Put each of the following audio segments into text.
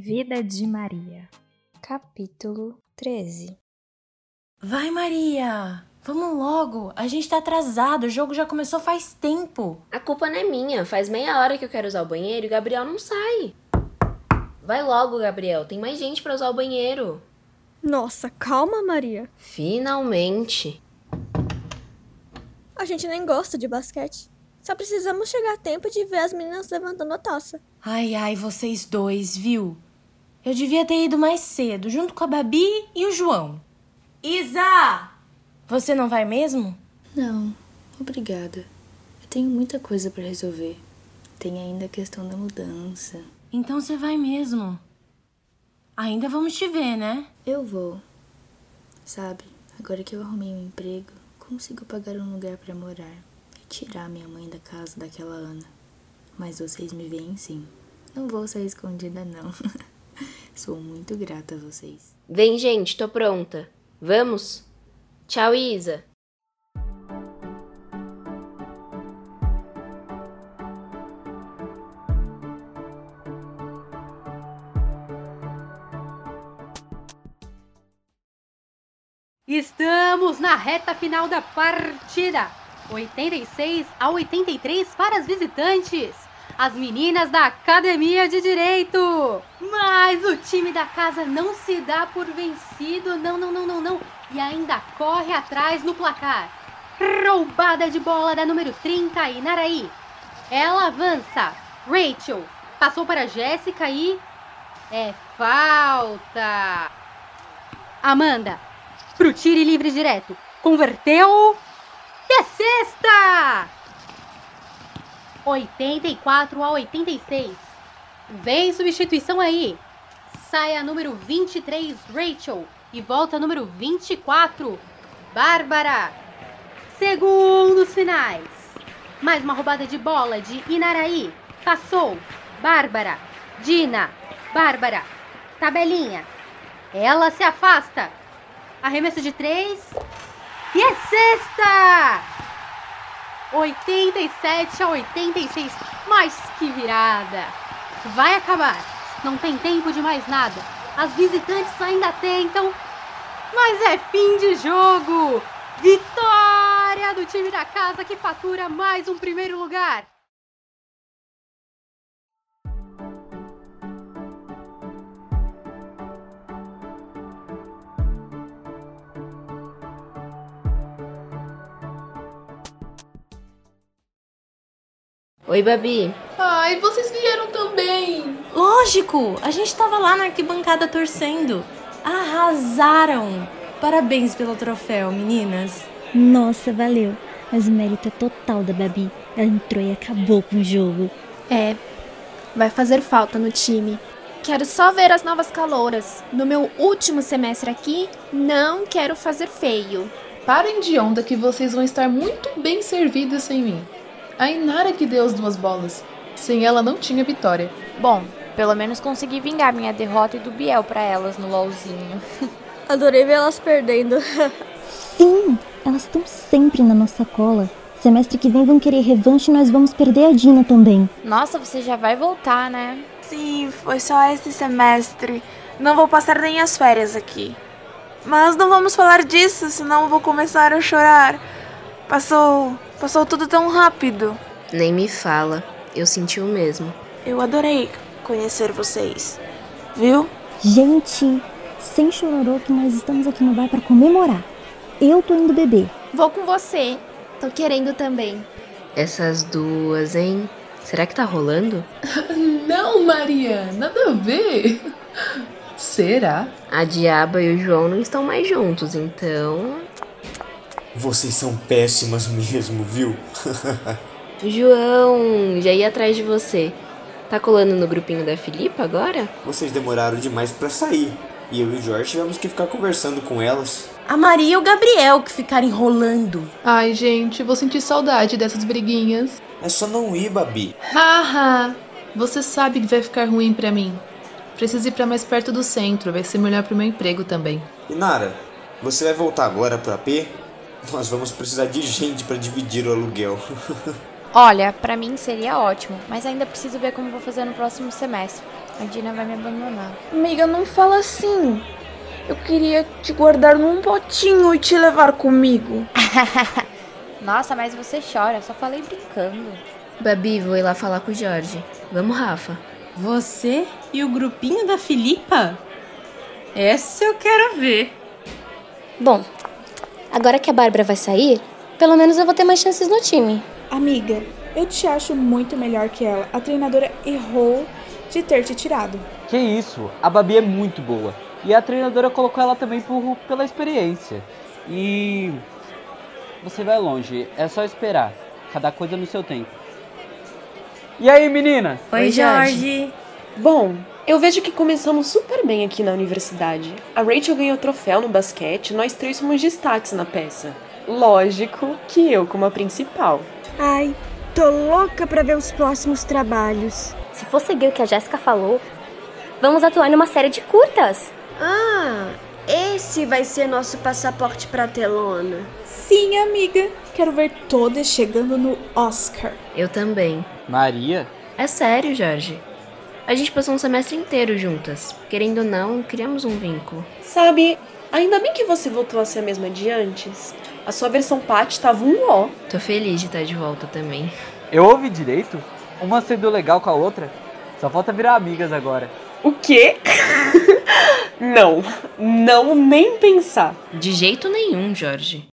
Vida de Maria. Capítulo 13 Vai, Maria! Vamos logo! A gente tá atrasado, o jogo já começou faz tempo. A culpa não é minha. Faz meia hora que eu quero usar o banheiro e o Gabriel não sai. Vai logo, Gabriel. Tem mais gente pra usar o banheiro. Nossa, calma, Maria. Finalmente. A gente nem gosta de basquete. Só precisamos chegar a tempo de ver as meninas levantando a taça. Ai, ai, vocês dois, viu? Eu devia ter ido mais cedo, junto com a Babi e o João. Isa! Você não vai mesmo? Não, obrigada. Eu tenho muita coisa para resolver. Tem ainda a questão da mudança. Então você vai mesmo. Ainda vamos te ver, né? Eu vou. Sabe, agora que eu arrumei um emprego, consigo pagar um lugar para morar e tirar minha mãe da casa daquela Ana. Mas vocês me veem sim. Não vou sair escondida, não. Sou muito grata a vocês. Vem, gente, tô pronta. Vamos? Tchau, Isa. Estamos na reta final da partida. 86 a 83 para as visitantes. As meninas da Academia de Direito. Mas o time da casa não se dá por vencido. Não, não, não, não, não. E ainda corre atrás no placar. Roubada de bola da número 30, Inaraí. Ela avança. Rachel passou para Jéssica e. É falta. Amanda pro tire livre direto. Converteu. É sexta! 84 a 86. Vem substituição aí. Sai a número 23, Rachel. E volta a número 24, Bárbara. Segundos finais. Mais uma roubada de bola de Inaraí. Passou. Bárbara. Dina. Bárbara. Tabelinha. Ela se afasta. Arremesso de três. E é sexta! 87 a 86. Mas que virada! Vai acabar. Não tem tempo de mais nada. As visitantes ainda tentam. Mas é fim de jogo! Vitória do time da casa que fatura mais um primeiro lugar! Oi, Babi. Ai, vocês vieram também. Lógico! A gente tava lá na arquibancada torcendo. Arrasaram! Parabéns pelo troféu, meninas. Nossa, valeu. Mas o mérito é total da Babi. Ela entrou e acabou com o jogo. É, vai fazer falta no time. Quero só ver as novas calouras. No meu último semestre aqui, não quero fazer feio. Parem de onda que vocês vão estar muito bem servidas sem mim. A Inara que deu as duas bolas. Sem ela não tinha vitória. Bom, pelo menos consegui vingar minha derrota e do Biel pra elas no LOLzinho. Adorei ver elas perdendo. Sim, elas estão sempre na nossa cola. Semestre que vem vão querer revanche e nós vamos perder a Dina também. Nossa, você já vai voltar, né? Sim, foi só esse semestre. Não vou passar nem as férias aqui. Mas não vamos falar disso, senão vou começar a chorar. Passou. Passou tudo tão rápido. Nem me fala. Eu senti o mesmo. Eu adorei conhecer vocês. Viu? Gente, sem chororô que nós estamos aqui no bar para comemorar. Eu tô indo beber. Vou com você. Tô querendo também. Essas duas, hein? Será que tá rolando? Não, Maria, nada a ver. Será? A Diaba e o João não estão mais juntos, então. Vocês são péssimas mesmo, viu? João, já ia atrás de você. Tá colando no grupinho da Filipa agora? Vocês demoraram demais para sair. E eu e o Jorge tivemos que ficar conversando com elas. A Maria e o Gabriel que ficaram enrolando. Ai, gente, vou sentir saudade dessas briguinhas. É só não ir, Babi. Haha! Você sabe que vai ficar ruim para mim. Preciso ir para mais perto do centro, vai ser melhor pro meu emprego também. E Nara, você vai voltar agora pro AP? Nós vamos precisar de gente para dividir o aluguel. Olha, para mim seria ótimo, mas ainda preciso ver como vou fazer no próximo semestre. a Dina vai me abandonar. Amiga, não fala assim. Eu queria te guardar num potinho e te levar comigo. Nossa, mas você chora, só falei brincando. Babi, vou ir lá falar com o Jorge. Vamos, Rafa. Você e o grupinho da Filipa? Essa eu quero ver. Bom, agora que a Bárbara vai sair, pelo menos eu vou ter mais chances no time. Amiga, eu te acho muito melhor que ela. A treinadora errou de ter te tirado. Que isso, a Babi é muito boa. E a treinadora colocou ela também por, pela experiência. E você vai longe, é só esperar. Cada coisa no seu tempo. E aí, meninas? Oi, Jorge. Bom, eu vejo que começamos super bem aqui na universidade. A Rachel ganhou troféu no basquete, nós três somos destaques na peça. Lógico que eu como a principal. Ai, tô louca pra ver os próximos trabalhos. Se for seguir o que a Jéssica falou, vamos atuar numa série de curtas. Ah, esse vai ser nosso passaporte pra telona. Sim, amiga. Quero ver todas chegando no Oscar. Eu também. Maria? É sério, Jorge. A gente passou um semestre inteiro juntas. Querendo ou não, criamos um vínculo. Sabe, ainda bem que você voltou a ser a mesma de antes. A sua versão Pat tava um ó. Tô feliz de estar de volta também. Eu ouvi direito? Uma sendo legal com a outra? Só falta virar amigas agora. O quê? não, não nem pensar. De jeito nenhum, Jorge.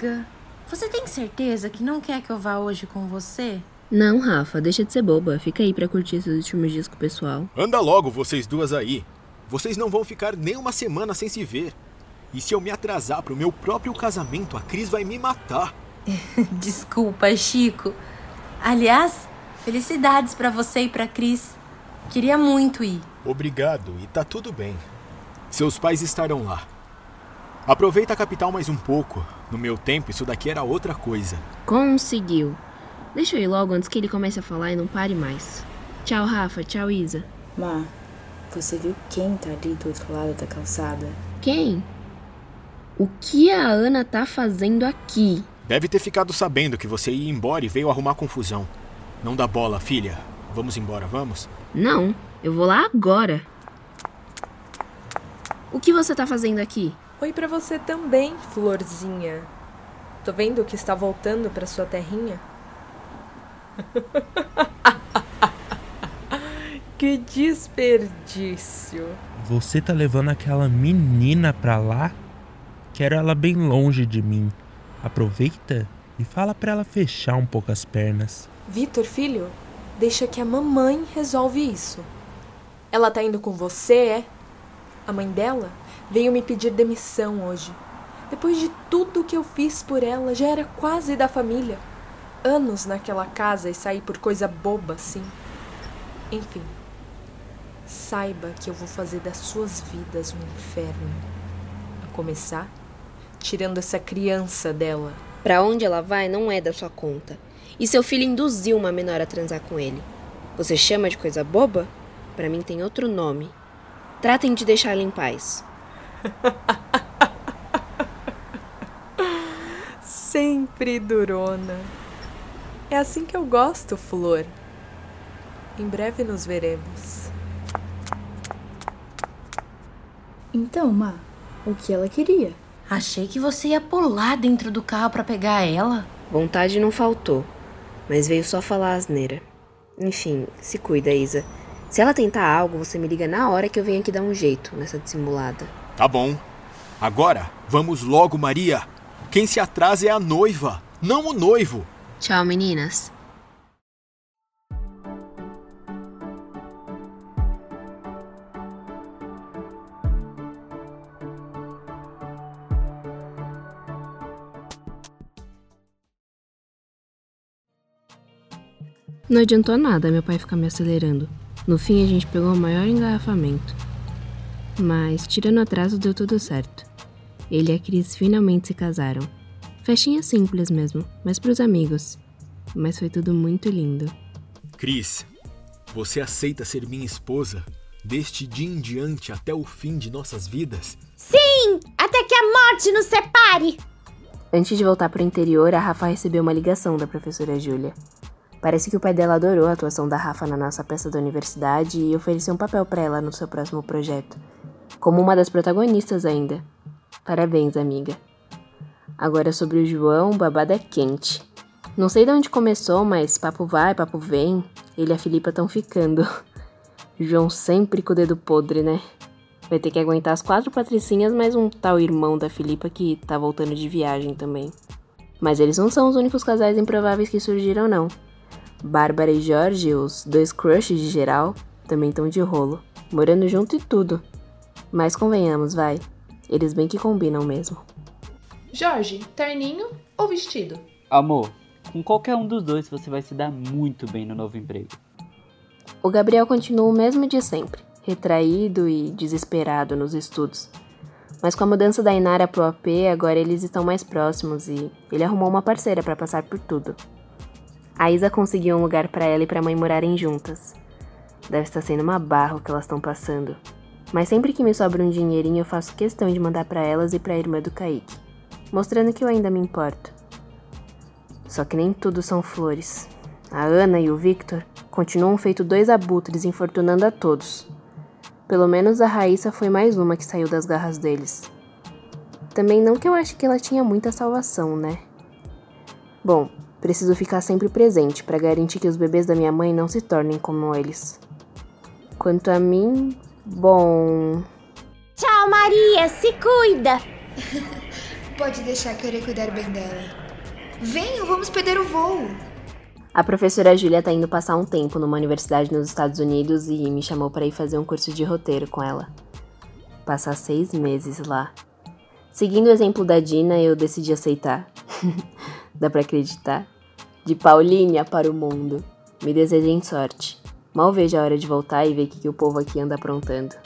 Amiga. Você tem certeza que não quer que eu vá hoje com você? Não, Rafa, deixa de ser boba. Fica aí pra curtir esses últimos dias com o pessoal. Anda logo, vocês duas aí. Vocês não vão ficar nem uma semana sem se ver. E se eu me atrasar pro meu próprio casamento, a Cris vai me matar. Desculpa, Chico. Aliás, felicidades pra você e pra Cris. Queria muito ir. Obrigado, e tá tudo bem. Seus pais estarão lá. Aproveita a capital mais um pouco. No meu tempo, isso daqui era outra coisa. Conseguiu. Deixa eu ir logo antes que ele comece a falar e não pare mais. Tchau, Rafa. Tchau, Isa. Má, você viu quem tá ali do outro lado da calçada? Quem? O que a Ana tá fazendo aqui? Deve ter ficado sabendo que você ia embora e veio arrumar confusão. Não dá bola, filha. Vamos embora, vamos? Não, eu vou lá agora. O que você tá fazendo aqui? Oi para você também, florzinha. Tô vendo que está voltando para sua terrinha. que desperdício. Você tá levando aquela menina pra lá? Quero ela bem longe de mim. Aproveita e fala pra ela fechar um pouco as pernas. Vitor, filho, deixa que a mamãe resolve isso. Ela tá indo com você, é? A mãe dela veio me pedir demissão hoje. Depois de tudo que eu fiz por ela, já era quase da família. Anos naquela casa e sair por coisa boba assim. Enfim, saiba que eu vou fazer das suas vidas um inferno. A começar, tirando essa criança dela. Pra onde ela vai não é da sua conta. E seu filho induziu uma menor a transar com ele. Você chama de coisa boba? Para mim tem outro nome. Tratem de deixá-la em paz. Sempre durona. É assim que eu gosto, Flor. Em breve nos veremos. Então, Má, o que ela queria? Achei que você ia pular dentro do carro para pegar ela. Vontade não faltou, mas veio só falar asneira. Enfim, se cuida, Isa. Se ela tentar algo, você me liga na hora que eu venho aqui dar um jeito nessa dissimulada. Tá bom. Agora, vamos logo, Maria. Quem se atrasa é a noiva, não o noivo. Tchau, meninas. Não adiantou nada meu pai ficar me acelerando. No fim, a gente pegou o maior engarrafamento. Mas, tirando o atraso, deu tudo certo. Ele e a Cris finalmente se casaram. Festinha simples mesmo, mas pros amigos. Mas foi tudo muito lindo. Cris, Você aceita ser minha esposa deste dia em diante até o fim de nossas vidas? Sim! Até que a morte nos separe! Antes de voltar para o interior, a Rafa recebeu uma ligação da professora Júlia. Parece que o pai dela adorou a atuação da Rafa na nossa peça da universidade e ofereceu um papel para ela no seu próximo projeto, como uma das protagonistas ainda. Parabéns, amiga. Agora sobre o João, babada é quente. Não sei de onde começou, mas papo vai, papo vem. Ele e a Filipa estão ficando. João sempre com o dedo podre, né? Vai ter que aguentar as quatro patricinhas mais um tal irmão da Filipa que tá voltando de viagem também. Mas eles não são os únicos casais improváveis que surgiram, não. Bárbara e Jorge, os dois crushes de geral, também estão de rolo, morando junto e tudo. Mas convenhamos, vai. Eles bem que combinam mesmo. Jorge, terninho ou vestido? Amor, com qualquer um dos dois você vai se dar muito bem no novo emprego. O Gabriel continua o mesmo de sempre, retraído e desesperado nos estudos. Mas com a mudança da Inara pro AP, agora eles estão mais próximos e ele arrumou uma parceira para passar por tudo. A Isa conseguiu um lugar para ela e para a mãe morarem juntas. Deve estar sendo uma barra o que elas estão passando. Mas sempre que me sobra um dinheirinho, eu faço questão de mandar para elas e para a irmã do Kaique, mostrando que eu ainda me importo. Só que nem tudo são flores. A Ana e o Victor continuam feito dois abutres, infortunando a todos. Pelo menos a Raíssa foi mais uma que saiu das garras deles. Também não que eu ache que ela tinha muita salvação, né? Bom, Preciso ficar sempre presente para garantir que os bebês da minha mãe não se tornem como eles. Quanto a mim, bom. Tchau, Maria, se cuida! Pode deixar que eu irei cuidar bem dela. Venham, vamos perder o voo! A professora Júlia tá indo passar um tempo numa universidade nos Estados Unidos e me chamou para ir fazer um curso de roteiro com ela. Passar seis meses lá. Seguindo o exemplo da Dina, eu decidi aceitar. Dá pra acreditar? De Paulinha para o mundo. Me desejem sorte. Mal vejo a hora de voltar e ver o que, que o povo aqui anda aprontando.